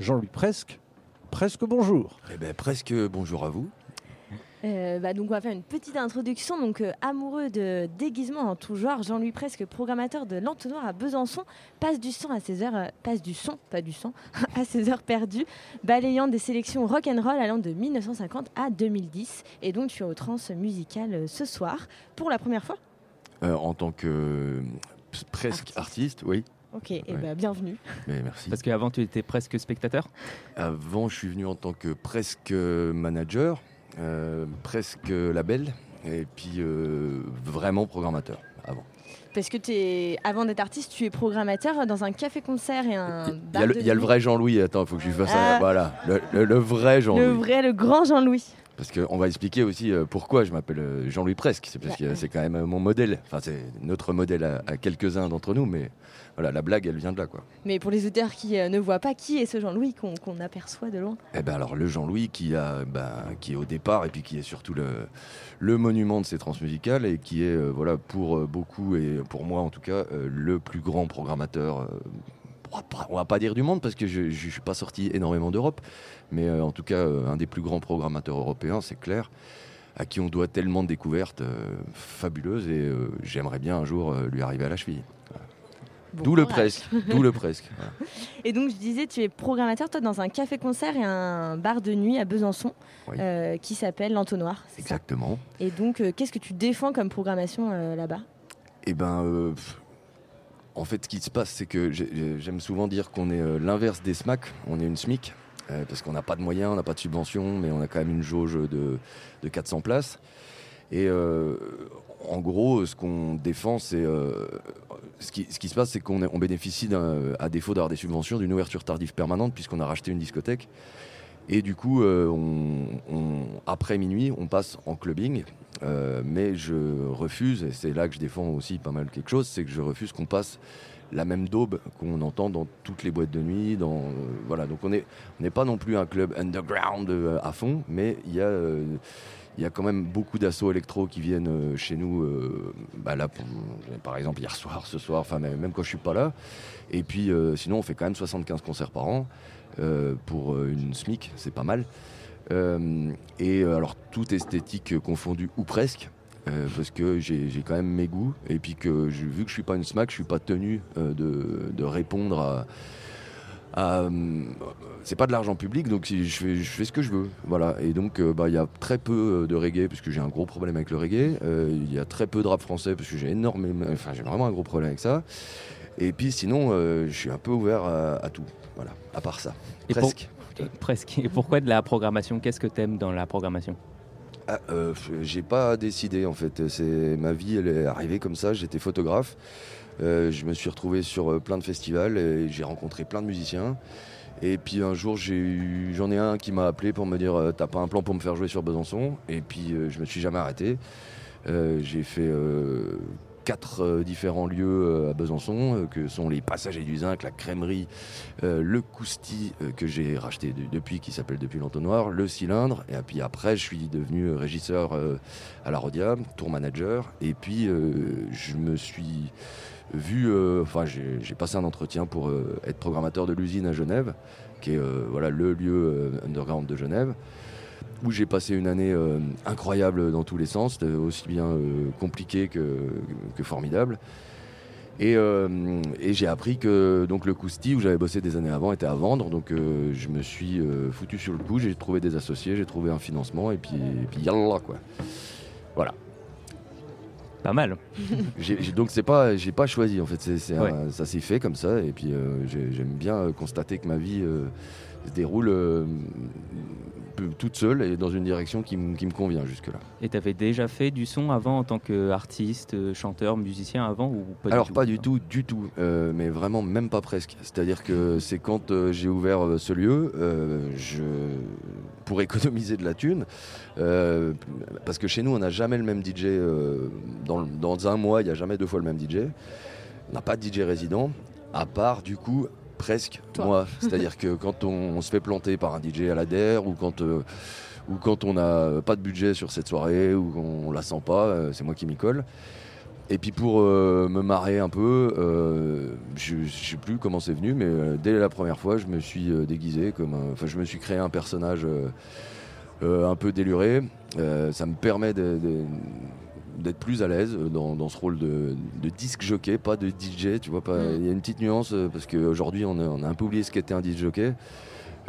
Jean-Louis Presque, presque bonjour. Eh bien, presque bonjour à vous. Euh, bah, donc on va faire une petite introduction. Donc euh, amoureux de déguisement en tout genre, Jean-Louis Presque, programmateur de l'entonnoir à Besançon, passe du son à ses heures, euh, passe du son, pas du sang, à ses heures perdues, balayant des sélections rock and roll allant de 1950 à 2010. Et donc tu es au trans musical ce soir pour la première fois. en tant que presque artiste, oui. Ok, et bah, bienvenue. merci. Parce qu'avant, tu étais presque spectateur? Avant, je suis venu en tant que presque manager, euh, presque label, et puis euh, vraiment programmateur avant. Parce que es, avant d'être artiste, tu es programmateur dans un café-concert et un bar Il y, a le vrai Jean-Louis, attends, il faut que je lui fasse ça. Ah. Voilà, le vrai Jean-Louis. Le vrai, le grand Jean-Louis. Parce qu'on va expliquer aussi euh, pourquoi je m'appelle euh, Jean-Louis Presque. C'est parce que c'est quand même euh, mon modèle. Enfin, c'est notre modèle à, quelques-uns d'entre nous, mais voilà, la blague, elle vient de là, quoi. Mais pour les auteurs qui ne voient pas, qui est ce Jean-Louis qu'on aperçoit de loin? Eh ben alors, le Jean-Louis qui, a, ben, qui est au départ et puis qui est surtout le, le monument de ces transmusicales et qui est, voilà, pour beaucoup et pour moi en tout cas, le plus grand programmateur on va pas dire du monde parce que je ne suis pas sorti énormément d'Europe, mais euh, en tout cas euh, un des plus grands programmateurs européens, c'est clair, à qui on doit tellement de découvertes euh, fabuleuses et j'aimerais bien un jour lui arriver à la cheville. D'où le presque. D'où le presque. Et donc je disais, tu es programmateur toi dans un café-concert et un bar de nuit à Besançon qui s'appelle l'Entonnoir. Exactement. Et donc qu'est-ce que tu défends comme programmation là-bas? Eh ben, en fait, ce qui se passe, c'est que j'aime souvent dire qu'on est euh, l'inverse des SMAC. On est une SMIC, euh, parce qu'on n'a pas de moyens, on n'a pas de subvention, mais on a quand même une jauge de, 400 places. Et euh, en gros, ce qu'on défend, c'est. ce, qui, se passe, c'est qu'on bénéficie, à défaut d'avoir des subventions, d'une ouverture tardive permanente, puisqu'on a racheté une discothèque. Et du coup, après minuit, on passe en clubbing. Euh, mais je refuse, et c'est là que je défends aussi pas mal quelque chose, c'est que je refuse qu'on passe la même daube qu'on entend dans toutes les boîtes de nuit. Dans, euh, voilà, donc on n'est pas non plus un club underground euh, à fond, mais il y a il y a quand même beaucoup d'assauts électro qui viennent chez nous. Bah là, par exemple, hier soir, ce soir, enfin même quand je suis pas là. Et puis, sinon, on fait quand même 75 concerts par an pour une SMIC, c'est pas mal. Euh, et euh, alors, toute esthétique confondue, ou presque. Euh, parce que j'ai quand même mes goûts et puis que vu que je suis pas une smack, je suis pas tenu de, répondre à, c'est pas de l'argent public donc je fais, je fais ce que je veux. Voilà. Et donc bah, il y a très peu de reggae parce que j'ai un gros problème avec le reggae. Il y a très peu de rap français parce que j'ai énormément enfin j'ai vraiment un gros problème avec ça. Et puis sinon je suis un peu ouvert à, tout. Voilà. À part ça. Presque. Presque. Et pourquoi de la programmation? Qu'est-ce que tu aimes dans la programmation? Ah, euh, J'ai pas décidé en fait. C'est ma vie, elle est arrivée comme ça. J'étais photographe. Euh, je me suis retrouvé sur euh, plein de festivals et j'ai rencontré plein de musiciens. Et puis un jour, j'en ai, un qui m'a appelé pour me dire T'as pas un plan pour me faire jouer sur Besançon? Et puis je me suis jamais arrêté. j'ai fait quatre euh, différents lieux euh, à Besançon, euh, que sont les Passagers du Zinc, la crèmerie, le Cousti que j'ai racheté depuis, qui s'appelle depuis l'entonnoir, le cylindre, et puis après je suis devenu régisseur à la Rodia, tour manager, et puis je me suis vu, enfin j'ai passé un entretien pour être programmateur de l'usine à Genève, qui est voilà le lieu underground de Genève où j'ai passé une année euh, incroyable dans tous les sens, aussi bien euh, compliqué que, formidable. Euh, et, j'ai appris que donc le Cousti, où j'avais bossé des années avant, était à vendre. Donc je me suis foutu sur le coup, j'ai trouvé des associés, j'ai trouvé un financement, et puis, et puis yallah quoi. Voilà. Pas mal. donc c'est pas, j'ai pas choisi en fait, ça s'est fait comme ça, et puis j'aime bien constater que ma vie se déroule toute seule et dans une direction qui, me convient jusque-là. Et tu avais déjà fait du son avant en tant qu'artiste, chanteur, musicien avant ou pas Alors pas du tout, du tout, euh, mais vraiment même pas presque. C'est-à-dire que c'est quand euh, j'ai ouvert euh, ce lieu, je, pour économiser de la thune, parce que chez nous on n'a jamais le même DJ, dans, dans, un mois il n'y a jamais deux fois le même DJ, on n'a pas de DJ résident, à part du coup presque moi. C'est-à-dire que quand on, se fait planter par un DJ à la DER ou quand, euh, ou quand on n'a pas de budget sur cette soirée ou qu'on la sent pas, euh, c'est moi qui m'y colle. Et puis pour euh, me marrer un peu, euh, je ne sais plus comment c'est venu, mais euh, dès la première fois, je me suis déguisé comme Enfin, je me suis créé un personnage un peu déluré. Ça me permet d'être plus à l'aise dans, dans ce rôle de, de disque jockey, pas de DJ, tu vois. pas- Mm. Il y a une petite nuance parce qu'aujourd'hui, on, a- on a un peu oublié ce qu'était un disque jockey.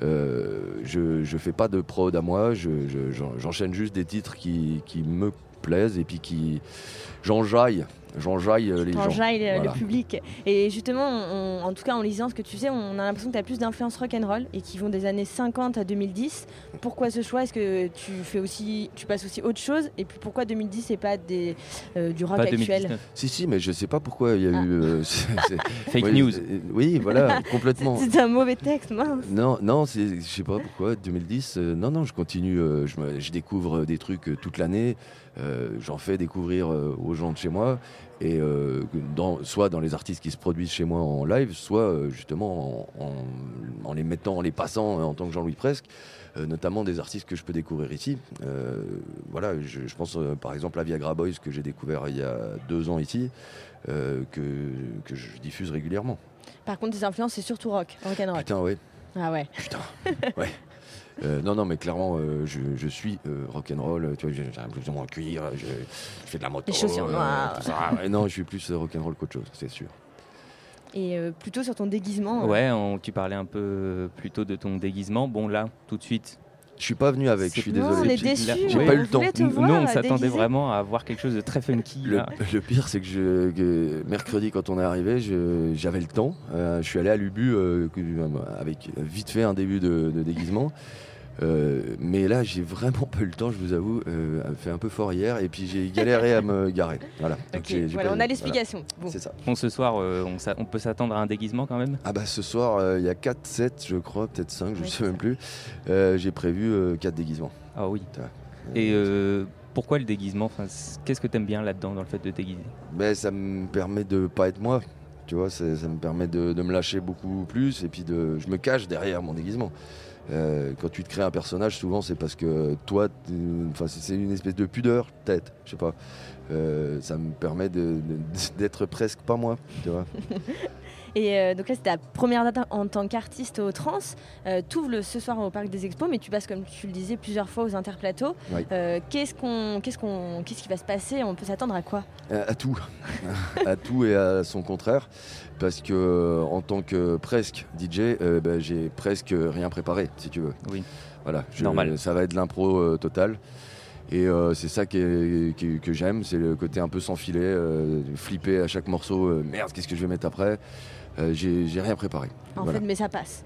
Je, je fais pas de prod à moi, je- je- j'en- j'enchaîne juste des titres qui, qui me plaisent et puis qui j'enjaille, j'enjaille euh, les gens. T'enjailles le- Voilà. le public. Et justement, on- en tout cas en lisant ce que tu sais, on a l'impression que tu as plus d'influence rock'n'roll et qui vont des années 50 à 2010. Pourquoi ce choix? Est-ce que tu fais aussi, tu passes aussi autre chose? Et puis pourquoi 2010 et pas des, euh, du rock Pas actuel? 2019. Si, si, mais je sais pas pourquoi il y a Ah. eu. euh, c'est- Fake oui, news. euh, Oui, voilà, complètement. C'est un mauvais texte, mince. Non, non, je sais pas pourquoi, 2010, euh, non, non, je continue, euh, je, me- je découvre des trucs euh, toute l'année, euh, j'en fais découvrir euh, aux gens de chez moi, et euh, dans, soit dans les artistes qui se produisent chez moi en live, soit euh, justement en, en- en les mettant, en les passant euh, en tant que Jean-Louis Presque, euh, notamment des artistes que je peux découvrir ici. Voilà, je, je pense par exemple à Viagra Boys que j'ai découvert il y a deux ans ici, que, que je diffuse régulièrement. Par contre, tes influences, c'est surtout rock, rock'n'roll. Putain, ouais. Ah ouais. Putain, ouais. Euh, non, non, mais clairement, euh, je, je suis euh, rock'n'roll. Tu vois, j'ai un blouson en cuir, je, je fais de la moto. Les chaussures euh, noires. tout ça. Ouais, non, je suis plus rock'n'roll qu'autre chose, c'est sûr. Et euh, plutôt sur ton déguisement. Ouais, on- tu parlais un peu plutôt de ton déguisement. Bon, là, tout de suite. Je suis pas venu avec, je suis Non, désolé. J'ai- pas eu le temps. te Nous, on s'attendait vraiment à voir quelque chose de très funky. Le, là. le pire, c'est que, je, que mercredi, quand on est arrivé, j'avais le temps. Euh, je suis allé à l'Ubu euh, avec vite fait un début de, de déguisement. Euh, mais là, j'ai vraiment pas eu le temps, je vous avoue. Euh, a fait un peu fort hier et puis j'ai galéré à me garer. Voilà. Donc on a l'explication. Bon. C'est ça. Bon, ce soir, euh, on, peut s'attendre à un déguisement quand même? Ah bah ce soir, euh, il y a 4 sets, je crois, peut-être 5, je ne Ouais, sais même ça. plus. Euh, j'ai prévu 4 déguisements. Ah oui. Et euh, pourquoi le déguisement? Enfin, Qu'est-ce que t'aimes bien là-dedans, dans le fait de déguiser? Mais ça me permet de pas être moi. Tu vois, ça me permet de, de me lâcher beaucoup plus et puis de, je me cache derrière mon déguisement. Euh, quand tu te crées un personnage, souvent c'est parce que toi, enfin c'est une espèce de pudeur, peut-être, je sais pas. Euh, ça me permet de- de- d'être presque pas moi, tu vois. Et euh, donc là, c'est ta première date en tant qu'artiste au trans. Euh, tu ouvres ce soir au Parc des Expos, mais tu passes, comme tu le disais, plusieurs fois aux interplateaux. Oui. Euh, qu'est-ce, qu'on, qu'est-ce, qu'on, qu'est-ce qui va se passer? On peut s'attendre à quoi? À, à tout, à tout et à son contraire, parce que en tant que presque DJ, euh, ben, j'ai presque rien préparé, si tu veux. Oui. Voilà, je- Normal. Ça va être de l'impro euh, total. Et euh, c'est ça qui est- qui- que j'aime, c'est le côté un peu sans filet, euh, flipper à chaque morceau. euh, merde, qu'est-ce que je vais mettre après? Euh, J'ai rien préparé. En Voilà. fait, mais ça passe.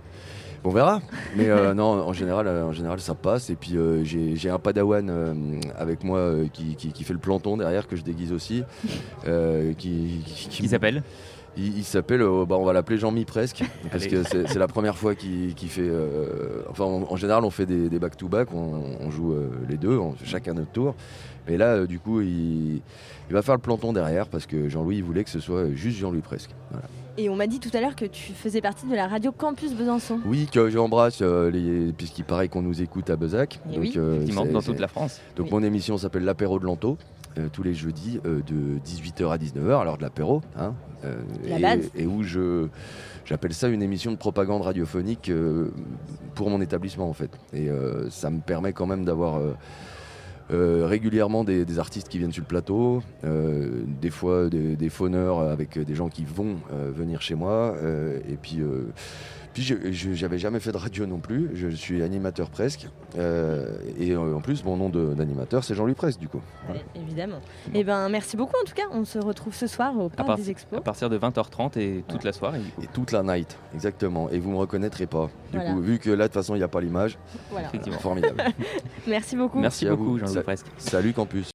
On verra. Mais euh, non, en général, en général, ça passe. Et puis euh, j'ai j'ai un padawan euh, avec moi euh, qui, qui- qui fait le planton derrière que je déguise aussi. euh, qui, qui- qui- Qui s'appelle? Il, il s'appelle, euh, bah, on va l'appeler Jean-Mi presque, parce Allez. que c'est c'est la première fois qu'il qu'il fait. euh, enfin, en, en général, on fait des des back-to-back, on, on joue euh, les deux, on chacun notre tour. Mais là, euh, du coup, il, il va faire le planton derrière parce que Jean-Louis il voulait que ce soit juste Jean-Louis presque. Voilà. Et on m'a dit tout à l'heure que tu faisais partie de la radio Campus Besançon. Oui, que j'embrasse, euh, les- puisqu'il paraît qu'on nous écoute à Bezac. Eh oui. euh, Effectivement, dans toute la France. Donc Oui. mon émission s'appelle l'apéro de Lanto. Euh, tous les jeudis euh, de 18h à 19h, alors de l'apéro, hein, euh, La et, base. et où je j'appelle ça une émission de propagande radiophonique pour mon établissement en fait. Et ça me permet quand même d'avoir euh, régulièrement des, des artistes qui viennent sur le plateau, euh, des fois des, des fauneurs avec des gens qui vont euh, venir chez moi, et puis puis je- j'avais jamais fait de radio non plus, je suis animateur presque, euh, et euh, en plus mon nom d'animateur c'est Jean-Louis Presque du coup. Ouais, évidemment. Et ben merci beaucoup en tout cas. On se retrouve ce soir au Parc des Expos. À partir de 20h30 et toute la soirée. du coup. Et toute la night, exactement, et vous me reconnaîtrez pas. Du Voilà. coup, vu que là de toute façon il n'y a pas l'image, Voilà. Effectivement. formidable. Merci beaucoup. Merci à beaucoup. Jean-Louis Presque. Salut campus.